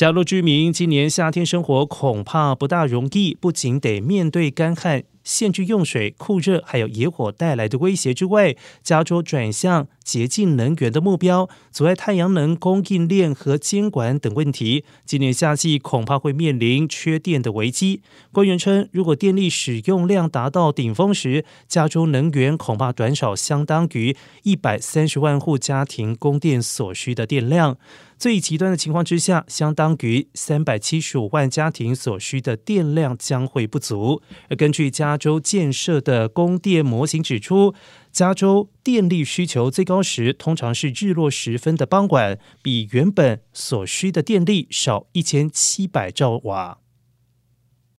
加州居民今年夏天生活恐怕不大容易，不仅得面对干旱。限制用水、酷热还有野火带来的威胁之外，加州转向洁净能源的目标，阻碍太阳能供应链和监管等问题，今年夏季恐怕会面临缺电的危机。官员称，如果电力使用量达到顶峰时，加州能源恐怕短少相当于一百三十万户家庭供电所需的电量。最极端的情况之下，相当于三百七十五万家庭所需的电量将会不足。而根据加州建设的供电模型指出，加州电力需求最高时通常是日落时分的傍晚，比原本所需的电力少一千七百兆瓦。